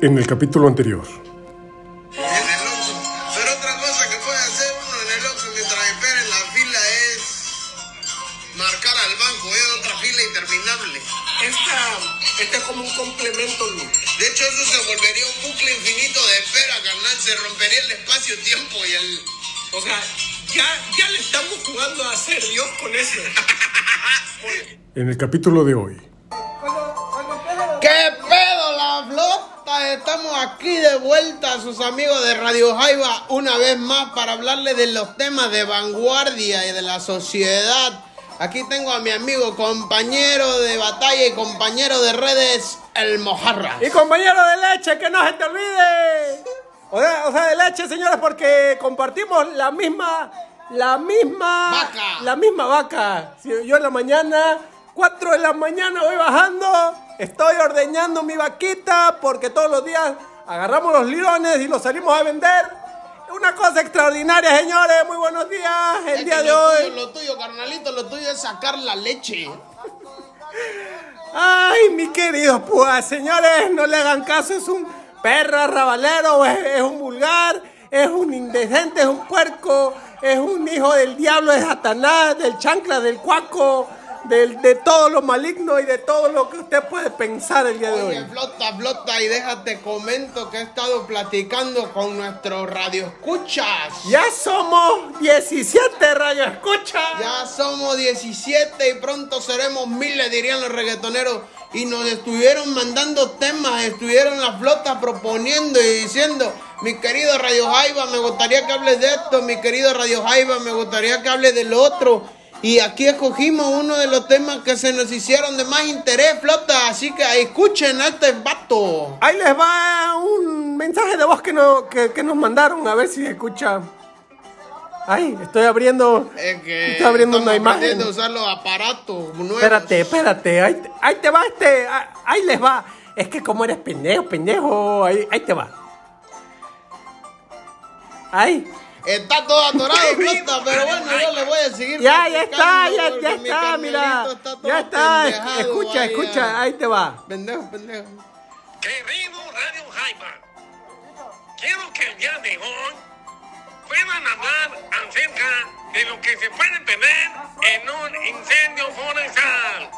En el capítulo anterior. En el Oxxo. Pero otra cosa que puede hacer uno en el Oxxo mientras espera en la fila es marcar al banco, es otra fila interminable. Esta, este es como un complemento, Luis. De hecho, eso se volvería un bucle infinito de espera, carnal. Se rompería el espacio-tiempo y el... O sea, ya, ya le estamos jugando a ser Dios con eso. En el capítulo de hoy. Estamos aquí de vuelta a sus amigos de Radio Jaiba una vez más para hablarles de los temas de vanguardia y de la sociedad. Aquí tengo a mi amigo, compañero de batalla y compañero de redes, el Mojarra. Y compañero de leche, que no se te olvide. O sea, o sea, de leche, señores, porque compartimos la misma, la misma, Vaca. la misma vaca. Yo en la mañana, 4 de la mañana voy bajando, estoy ordeñando mi vaquita porque todos los días agarramos los lirones y los salimos a vender. Una cosa extraordinaria, señores. Muy buenos días. El Es día de lo hoy. Tuyo, lo tuyo, carnalito, lo tuyo es sacar la leche. Ay, mi querido pues, señores, no le hagan caso, es un perro arrabalero, es, es un vulgar, es un indecente, es un puerco, es un hijo del diablo, de Satanás, del chancla, del cuaco, del, de todo lo maligno y de todo lo que usted puede pensar el día de Oye, hoy. flota, flota, y déjate comento que he estado platicando con nuestros radioescuchas. Ya somos 17 rayos, escucha. Ya somos 17 y pronto seremos miles, dirían los reggaetoneros. Y nos estuvieron mandando temas, estuvieron la flota proponiendo y diciendo, mi querido Radio Jaiba, me gustaría que hables de esto, mi querido Radio Jaiba, me gustaría que hables de lo otro. Y aquí escogimos uno de los temas que se nos hicieron de más interés, flota. Así que escuchen a este vato. Ahí les va un mensaje de voz que, no, que, que nos mandaron, a ver si se escucha. Ay, estoy abriendo. Es que estoy abriendo una imagen. usar los aparatos nuevos. Espérate, espérate, ahí, te- ahí te va este, ah, ahí les va. Es que como eres pendejo, pendejo, ahí, ahí te va. Ahí. Está todo atorado, flota, pero bueno, yo le voy a seguir. Ya, ya está, ya, ya está, mira. está Ya está, escucha, vaya. escucha, ahí te va. Pendejo, pendejo. Querido Radio Jaiba, quiero que el día de hoy puedan hablar acerca de lo que se puede tener en un incendio forestal.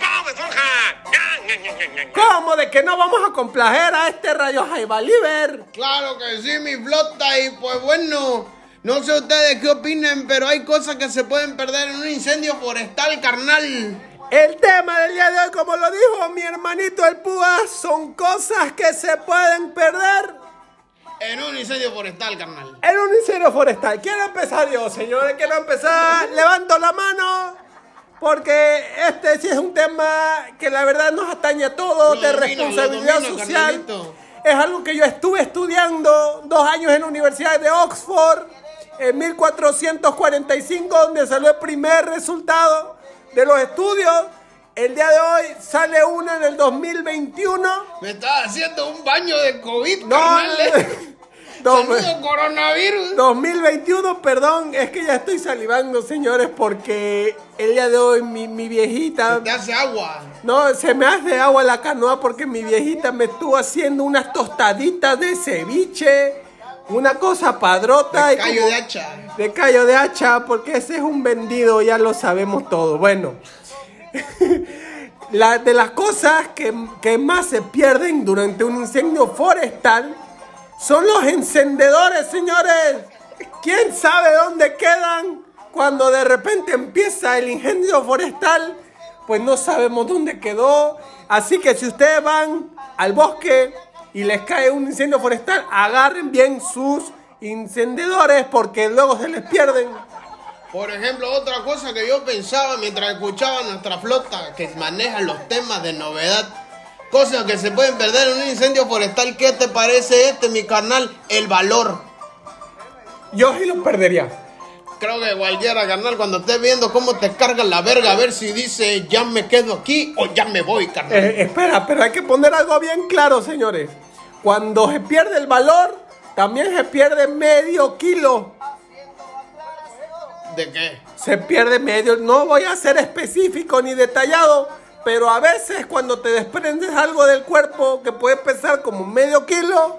¡Vamos, Forja! ¡Ya, ya, ya, ya, ya! ¿Cómo de que no vamos a complacer a este rayo Jaiba Liber? Claro que sí, mi flota, y pues bueno, no sé ustedes qué opinen, pero hay cosas que se pueden perder en un incendio forestal, carnal. El tema del día de hoy, como lo dijo mi hermanito el Púa, son cosas que se pueden perder En un incendio forestal, carnal. en un incendio forestal. Quiero empezar yo, señores, quiero empezar. Levanto la mano. Porque este sí es un tema que la verdad nos atañe a todos Lo de domino, responsabilidad domino, social. carnalito. Es algo que yo estuve estudiando dos años en la Universidad de Oxford en 1445, donde salió el primer resultado de los estudios. El día de hoy sale uno en el 2021. Me estás haciendo un baño de COVID, No, carnal. no, Saludo coronavirus. 2021, perdón, es que ya estoy salivando, señores, porque el día de hoy mi, mi viejita, Te hace agua. no, se me hace agua la canoa porque mi viejita me estuvo haciendo unas tostaditas de ceviche, una cosa padrota De y callo como- de hacha. de callo de hacha, porque ese es un vendido, ya lo sabemos todo. Bueno, la, de las cosas que, que más se pierden durante un incendio forestal son los encendedores, señores. ¿Quién sabe dónde quedan cuando de repente empieza el incendio forestal? Pues no sabemos dónde quedó. Así que si ustedes van al bosque y les cae un incendio forestal, agarren bien sus encendedores porque luego se les pierden. Por ejemplo, otra cosa que yo pensaba mientras escuchaba nuestra flota que maneja los temas de novedad, cosas que se pueden perder en un incendio forestal, ¿qué te parece este, mi carnal? El valor. Yo sí lo perdería. Creo que cualquiera, carnal, cuando estés viendo cómo te cargan la verga, a ver si dice ya me quedo aquí o ya me voy, carnal. Eh, espera, pero hay que poner algo bien claro, señores. Cuando se pierde el valor, también se pierde medio kilo. ¿De qué? Se pierde medio, no voy a ser específico ni detallado, pero a veces cuando te desprendes algo del cuerpo que puede pesar como medio kilo,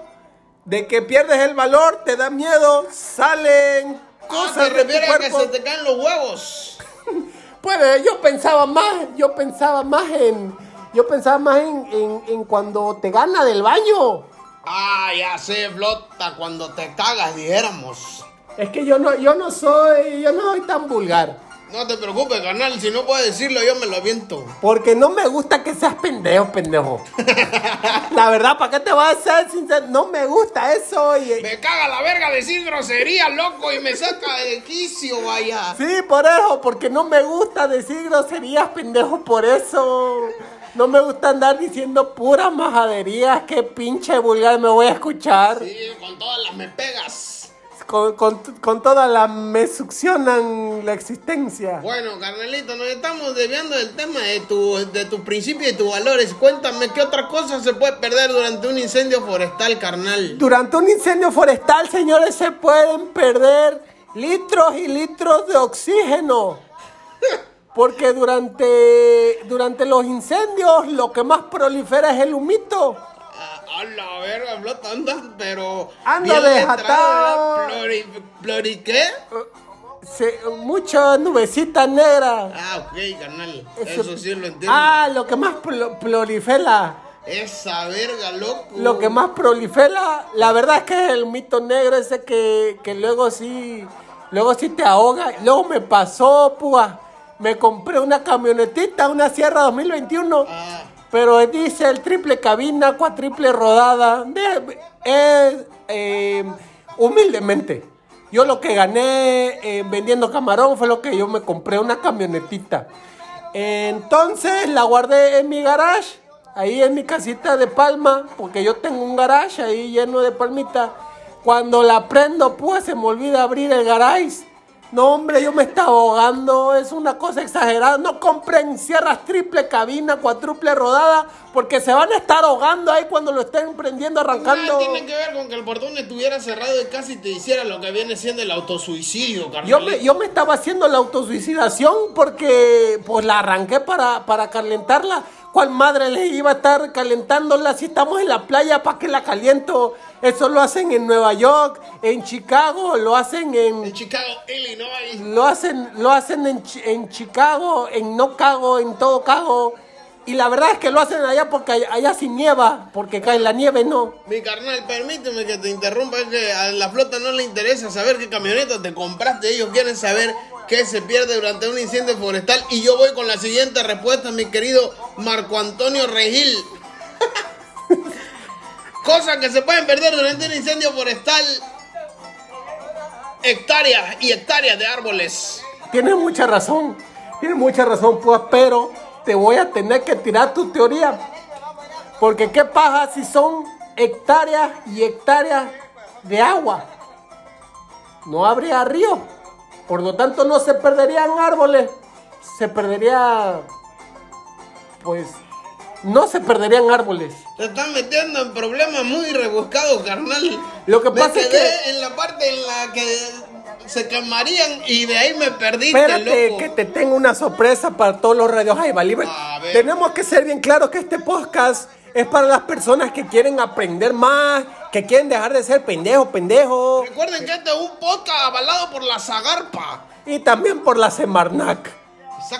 de que pierdes el valor, te da miedo, salen Ah, cosas de tu refieres a que cuerpo. se te caen los huevos. Pues yo pensaba más, yo pensaba más en, yo pensaba más en, en- en cuando te gana del baño. Ah, ya sé, flota, cuando te cagas, dijéramos. Es que yo no, yo no soy, yo no soy tan vulgar. No te preocupes, carnal, si no puedes decirlo, yo me lo aviento. Porque no me gusta que seas pendejo, pendejo. La verdad, ¿para qué te vas a ser sincero? No me gusta eso. Y, Me caga la verga decir grosería, loco, y me saca de quicio, vaya. sí, por eso, porque no me gusta decir groserías, pendejo, por eso. No me gusta andar diciendo puras majaderías. Qué pinche vulgar me voy a escuchar. Sí, con todas las me pegas. Con, con, con todas las me succionan la existencia. Bueno, carnalito, nos estamos desviando del tema de tu, de tus principios y tus valores. Cuéntame, ¿qué otra cosa se puede perder durante un incendio forestal, carnal? Durante un incendio forestal, señores, se pueden perder litros y litros de oxígeno. Porque durante, durante los incendios lo que más prolifera es el humito. A, la verga, flota, andas, pero... Bien desatado. Plori, ¿Plori qué? Se, muchas nubecitas negras. Ah, ok, carnal. Eso- Eso sí lo entiendo. Ah, lo que más plo- prolifera. Esa verga, loco. Lo que más prolifera, la verdad es que es el humito negro ese que, que luego sí, luego sí te ahoga. Luego me pasó, púa. Me compré una camionetita, una Sierra 2021. Ah, Pero dice el triple cabina, cuatriple rodada. De- eh, humildemente. Yo lo que gané eh, vendiendo camarón fue lo que yo me compré, una camionetita. Entonces la guardé en mi garage, ahí en mi casita de palma, porque yo tengo un garage ahí lleno de palmita. Cuando la prendo, pues se me olvida abrir el garage. No, hombre, yo me estaba ahogando, es una cosa exagerada. No compren sierras triple cabina, cuádruple rodada, porque se van a estar ahogando ahí cuando lo estén prendiendo, arrancando. Nada tiene que ver con que el portón estuviera cerrado y casi te hiciera lo que viene siendo el autosuicidio, carnal. Yo me, yo me estaba haciendo la autosuicidación porque pues la arranqué para, para calentarla. ¿Cuál madre le iba a estar calentándola si estamos en la playa? ¿Para qué la caliento? Eso lo hacen en Nueva York, en Chicago, lo hacen En en... Chicago, Illinois. Lo hacen, lo hacen en, en Chicago, en No Cago, en Todo Cago. Y la verdad es que lo hacen allá porque allá, allá sí nieva, porque cae la nieve, no. Mi carnal, permíteme que te interrumpa, es que a la flota no le interesa saber qué camioneta te compraste, ellos quieren saber qué se pierde durante un incendio forestal y yo voy con la siguiente respuesta, mi querido Marco Antonio Regil. Cosas que se pueden perder durante un incendio forestal. Hectáreas y hectáreas de árboles. Tienes mucha razón, tienes mucha razón, pues, pero te voy a tener que tirar tu teoría. Porque qué pasa si son hectáreas y hectáreas de agua. No habría río. Por lo tanto, no se perderían árboles. Se perdería. Pues. No se perderían árboles. Te están metiendo en problemas muy rebuscados, carnal. Lo que Me pasa es quedé que- en la parte en la que se quemarían y de ahí me perdiste, Espérate, loco. que te tengo una sorpresa para todos los radios Jaiba Libre. Tenemos que ser bien claros que este podcast es para las personas que quieren aprender más, que quieren dejar de ser pendejo, pendejo. Recuerden que este es un podcast avalado por la Zagarpa. Y también por la Semarnac.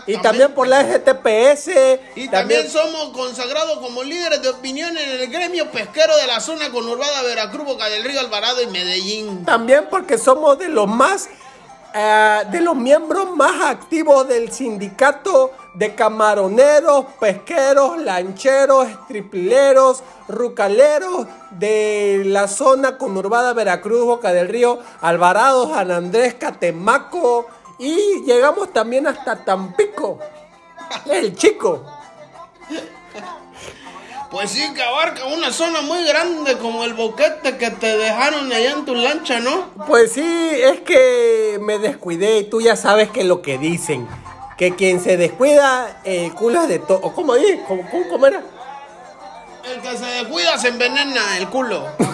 Y también por la STPS. Y también somos consagrados como líderes de opinión en el gremio pesquero de la zona conurbada Veracruz, Boca del Río, Alvarado y Medellín. También porque somos de los más, eh, de los miembros más activos del sindicato de camaroneros, pesqueros, lancheros, triplileros, rucaleros de la zona conurbada Veracruz, Boca del Río, Alvarado, San Andrés, Catemaco y llegamos también hasta Tampico, el chico. Pues sí, que abarca una zona muy grande como el boquete que te dejaron allá en tu lancha, ¿no? Pues sí, es que me descuidé y tú ya sabes que lo que dicen, que quien se descuida, el culo es de todo. ¿Cómo dije? ¿Cómo, cómo, cómo era? El que se descuida se envenena el culo.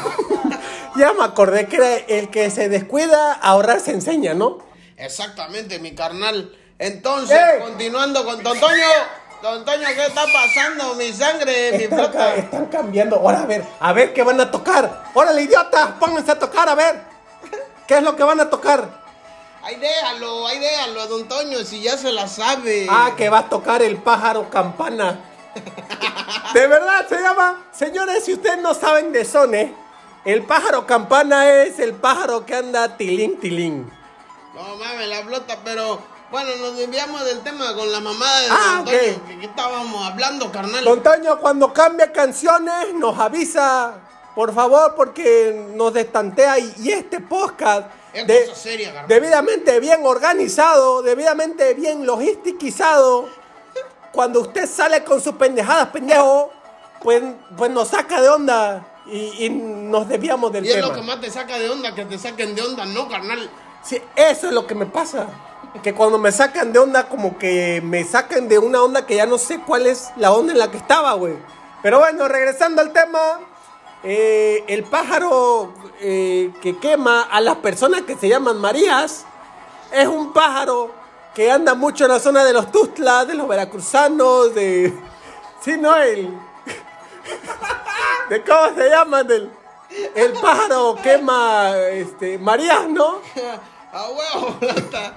Ya me acordé que era el que se descuida, ahorrar se enseña, ¿no? Exactamente, mi carnal. Entonces, ¡Ey! continuando con Totoño. Don Toño, ¿qué está pasando? Mi sangre, mi Están, ca- están cambiando. Ahora a ver, a ver qué van a tocar. Órale, idiotas, pónganse a tocar, a ver. ¿Qué es lo que van a tocar? Ahí déjalo, ahí déjalo, don Toño, si ya se la sabe. Ah, que va a tocar el pájaro campana. De verdad se llama. Señores, si ustedes no saben de Sone, el pájaro campana es el pájaro que anda tilín tilín. No mames, la flota, pero bueno, nos desviamos del tema con la mamada de Ah, don Toño, ok. que, que estábamos hablando, carnal. Don Toño, cuando cambie canciones, nos avisa, por favor, porque nos destantea y, y este podcast. Es de- cosa seria, carnal. debidamente bien organizado, debidamente bien logisticizado. Cuando usted sale con sus pendejadas, pendejo, pues, pues nos saca de onda y, y nos desviamos del y es tema. lo que más te saca de onda, que te saquen de onda, no, carnal. Sí, eso es lo que me pasa. Que cuando me sacan de onda, como que me sacan de una onda que ya no sé cuál es la onda en la que estaba, güey. Pero bueno, regresando al tema, eh, el pájaro eh, que quema a las personas que se llaman Marías es un pájaro que anda mucho en la zona de los Tustlas, de los veracruzanos, de... Sí, no, el... ¿De cómo se llaman? Del... El pájaro quema este, Marías, ¿no? A huevo, flota.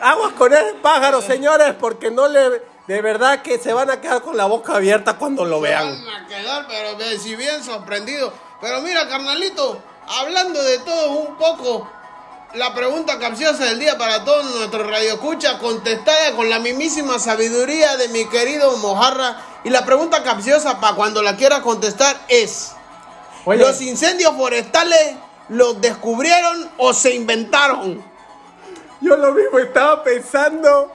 Aguas con ese pájaro, señores, porque no le. De verdad que se van a quedar con la boca abierta cuando lo Se vean. van a quedar, pero si bien sorprendido. Pero mira, carnalito, hablando de todo un poco, la pregunta capciosa del día para todos nuestros radioescuchas, contestada con la mismísima sabiduría de mi querido Mojarra. Y la pregunta capciosa, para cuando la quieras contestar, es: Oye, ¿Los incendios forestales los descubrieron o se inventaron? yo lo mismo estaba pensando,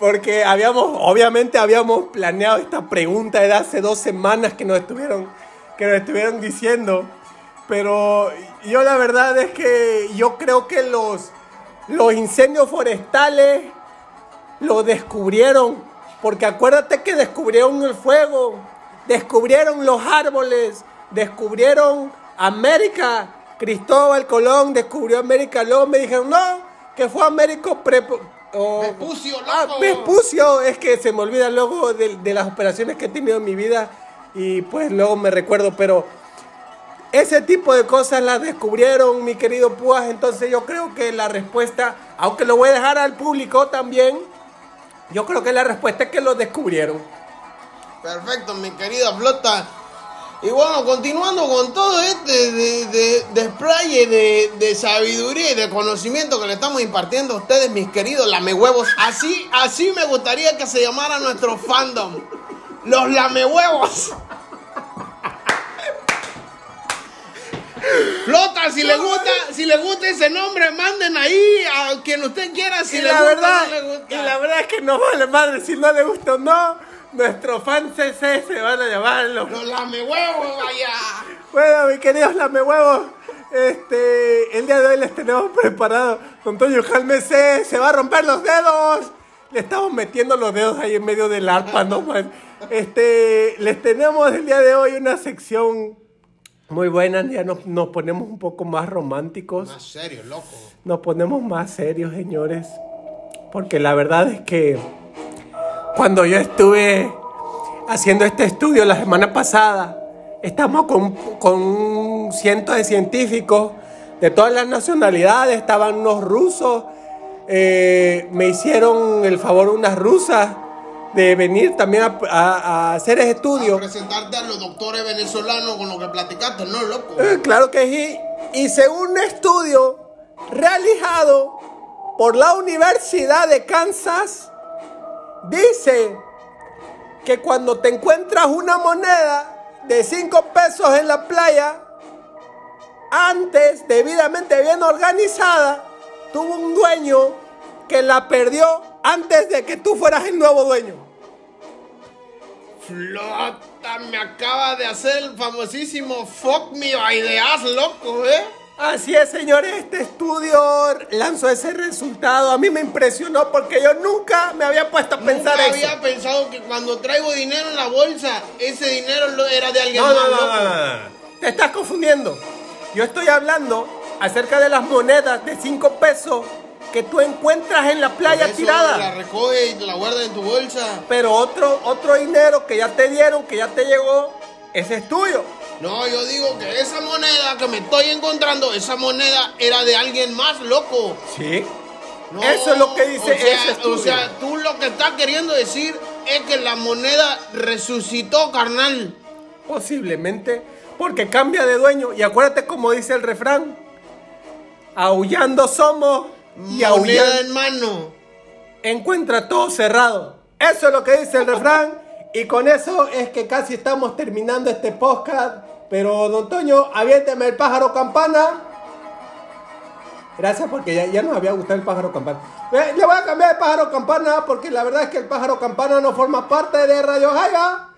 porque habíamos, obviamente habíamos planeado esta pregunta de hace dos semanas que nos estuvieron, que nos estuvieron diciendo. Pero yo la verdad es que yo creo que los, los incendios forestales lo descubrieron. Porque acuérdate que descubrieron el fuego, descubrieron los árboles, descubrieron América. Cristóbal Colón descubrió América. Luego me dijeron, no, que fue Américo Prepo. Vespucio, Ah, loco. Vespucio, es que se me olvida luego de, de las operaciones que he tenido en mi vida y pues luego me recuerdo, pero ese tipo de cosas las descubrieron, mi querido Púas, entonces yo creo que la respuesta, aunque lo voy a dejar al público también, yo creo que la respuesta es que lo descubrieron. Perfecto, mi querida flota. Y bueno, continuando con todo este de, de, de, de sabiduría y de conocimiento que le estamos impartiendo a ustedes, mis queridos lamehuevos. Así, así me gustaría que se llamara nuestro fandom. Los lamehuevos. Flota, si le gusta, si le gusta ese nombre, manden ahí a quien usted quiera. Si y le la gusta, verdad, no le gusta. y la verdad es que no vale madre si no le gusta o no. Nuestros fans CC se van a llamar los lamehuevos, vaya. Bueno, mis queridos lamehuevos, este, el día de hoy les tenemos preparado. Don Toño Jalme se, se va a romper los dedos. Le estamos metiendo los dedos ahí en medio del arpa, ¿no? man? Este, les tenemos el día de hoy una sección muy buena. Ya nos, nos ponemos un poco más románticos. Más serio, loco. Nos ponemos más serios, señores. Porque la verdad es que cuando yo estuve haciendo este estudio la semana pasada, estamos con, con un ciento de científicos de todas las nacionalidades, estaban unos rusos, eh, me hicieron el favor unas rusas de venir también a, a- a hacer ese A estudio. presentarte a los doctores venezolanos con lo que platicaste, ¿no, loco? Eh, Claro que sí. Y según un estudio realizado por la Universidad de Kansas, dice que cuando te encuentras una moneda de 5 pesos en la playa, antes debidamente bien organizada, tuvo un dueño que la perdió antes de que tú fueras el nuevo dueño. Flota, me acaba de hacer el famosísimo fuck me ideas, loco, ¿eh? Así es, señores, este estudio lanzó ese resultado. A mí me impresionó porque yo nunca me había puesto a pensar Nunca eso. había pensado que cuando traigo dinero en la bolsa, ese dinero era de alguien No, más, no, no, no, no. Te estás confundiendo. Yo estoy hablando acerca de las monedas de 5 pesos que tú encuentras en la playa eso tirada. La recoge y la guarda en tu bolsa. Pero otro, otro dinero que ya te dieron, que ya te llegó, ese es tuyo. No, yo digo que esa moneda que me estoy encontrando, esa moneda era de alguien más loco. Sí. No, Eso es lo que dice o sea, ese estudio. O sea, tú lo que estás queriendo decir es que la moneda resucitó, carnal. Posiblemente, porque cambia de dueño. Y acuérdate como dice el refrán, aullando somos y aullando en mano. encuentra todo cerrado. Eso es lo que dice el refrán. Y con eso es que casi estamos terminando este podcast. Pero, don Toño, aviénteme el pájaro campana. Gracias porque ya, ya nos había gustado el pájaro campana. Eh, Le voy a cambiar el pájaro campana porque la verdad es que el pájaro campana no forma parte de Radio Jaiba.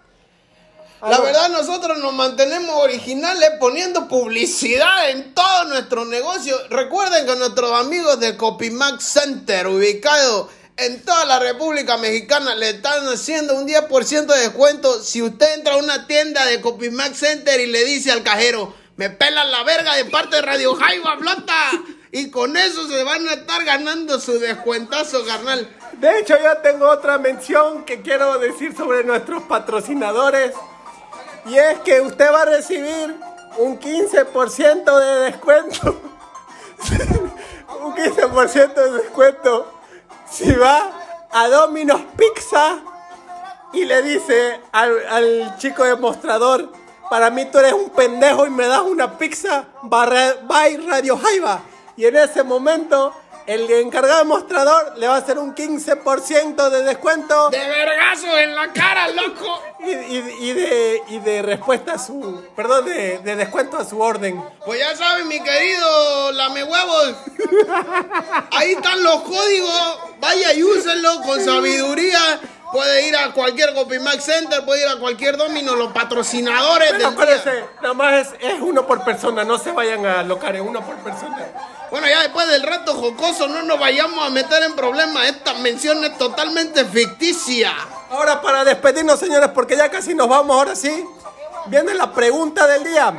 La verdad, nosotros nos mantenemos originales poniendo publicidad en todo nuestro negocio. Recuerden que nuestros amigos de Copimax Center, ubicado en toda la República Mexicana, le están haciendo un 10% de descuento. Si usted entra a una tienda de Copimax Center y le dice al cajero, me pelan la verga de parte de Radio Jaiba, flota. Y con eso se van a estar ganando su descuentazo, carnal. De hecho, yo tengo otra mención que quiero decir sobre nuestros patrocinadores. Y es que usted va a recibir un 15% de descuento. un 15% de descuento si va a Domino's Pizza y le dice al, chico demostrador, para mí tú eres un pendejo y me das una pizza, barra- by Radio Jaiba. Y en ese momento, el encargado demostrador le va a hacer un 15% de descuento De vergazo en la cara, loco. y, y- y de, y de respuesta a su, perdón, de, de descuento a su orden. Pues ya saben, mi querido lame huevos. Ahí están los códigos. Vaya y úsenlo con sabiduría. Puede ir a cualquier Copimax Center, puede ir a cualquier domino, los patrocinadores Pero del día. acuérdense, nada más es, es uno por persona, no se vayan a locar, es uno por persona. Bueno, ya después del rato jocoso, no nos vayamos a meter en problemas. Esta mención es totalmente ficticia. Ahora para despedirnos, señores, porque ya casi nos vamos, ahora sí. Viene la pregunta del día.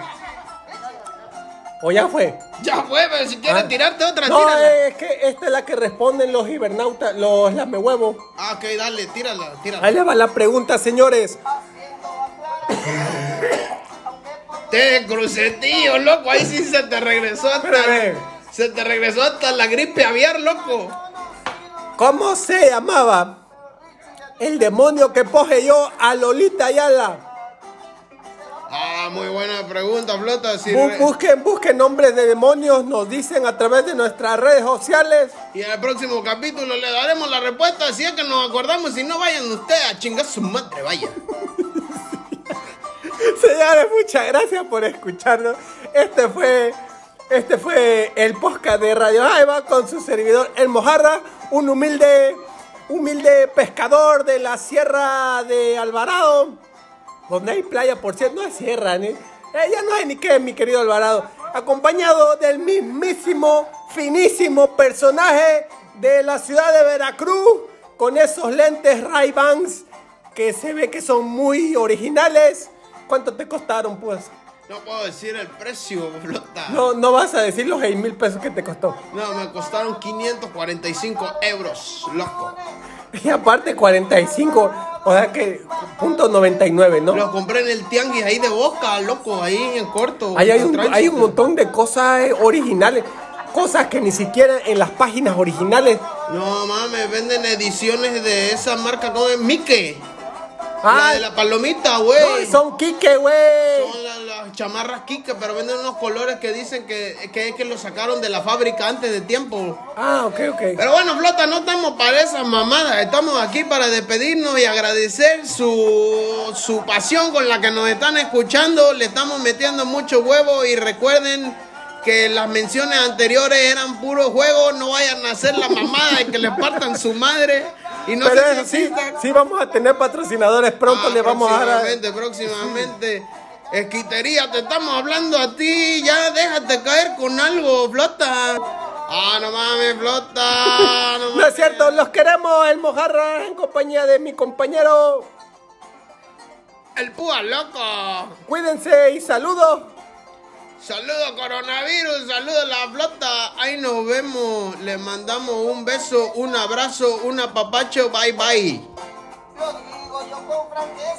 ¿O ya fue? Ya fue, pero si quieres Ah. tirarte otra, No, tírala. es que esta es la que responden los hibernautas, los lamehuevos. Ah, ok, dale, tírala, tírala. Ahí le va la pregunta, señores. Te crucetillo, loco. Ahí sí se te regresó hasta. Espérame. Se te regresó hasta la gripe aviar, loco. ¿Cómo se llamaba el demonio que poseyó a Lolita Ayala? Muy buena pregunta, Flota. Si Bu- busquen, busquen nombres de demonios, nos dicen a través de nuestras redes sociales. Y en el próximo capítulo le daremos la respuesta. Si es que nos acordamos, si no, vayan ustedes a chingar su madre, vaya. Señores, muchas gracias por escucharnos. Este fue, este fue el podcast de Radio Jaiba con su servidor El Mojarra, un humilde, humilde pescador de la Sierra de Alvarado, donde hay playa, por cierto, no ni, eh, ya no hay ni qué, mi querido Alvarado, acompañado del mismísimo, finísimo personaje de la ciudad de Veracruz, con esos lentes Ray-Bans que se ve que son muy originales. ¿Cuánto te costaron, pues? No puedo decir el precio, Flota. No, no vas a decir los 6 mil pesos que te costó. No, me costaron 545 euros, loco. Y aparte 45, o sea que punto 99, ¿no? Lo compré en el tianguis ahí de Boca, loco, ahí en corto. Ahí hay un, hay un montón de cosas eh, originales, cosas que ni siquiera en las páginas originales. No mames, venden ediciones de esa marca como es Mickey. Ah, La de la palomita, no, güey. son Kike, güey. Son la- las chamarras Kika, pero venden unos colores que dicen que, que es que lo sacaron de la fábrica antes de tiempo. Ah, ok, ok. Pero bueno, Flota, no estamos para esas mamadas. Estamos aquí para despedirnos y agradecer su, su pasión con la que nos están escuchando. Le estamos metiendo mucho huevo y recuerden que las menciones anteriores eran puros juegos. No vayan a hacer la mamada y que les partan su madre. Y no Pero sé eso si sí, sí vamos a tener patrocinadores pronto, Ah, le vamos a dar... Próximamente, próximamente. Esquitería, te estamos hablando a ti. Ya déjate caer con algo, flota. Ah, no mames, flota. No, No es cierto, los queremos, el Mojarra, en compañía de mi compañero. El púa loco. Cuídense y saludos. Saludos coronavirus, saludos la flota. Ahí nos vemos. Le mandamos un beso, un abrazo, un apapacho. Bye bye. Yo digo, yo con franqueza.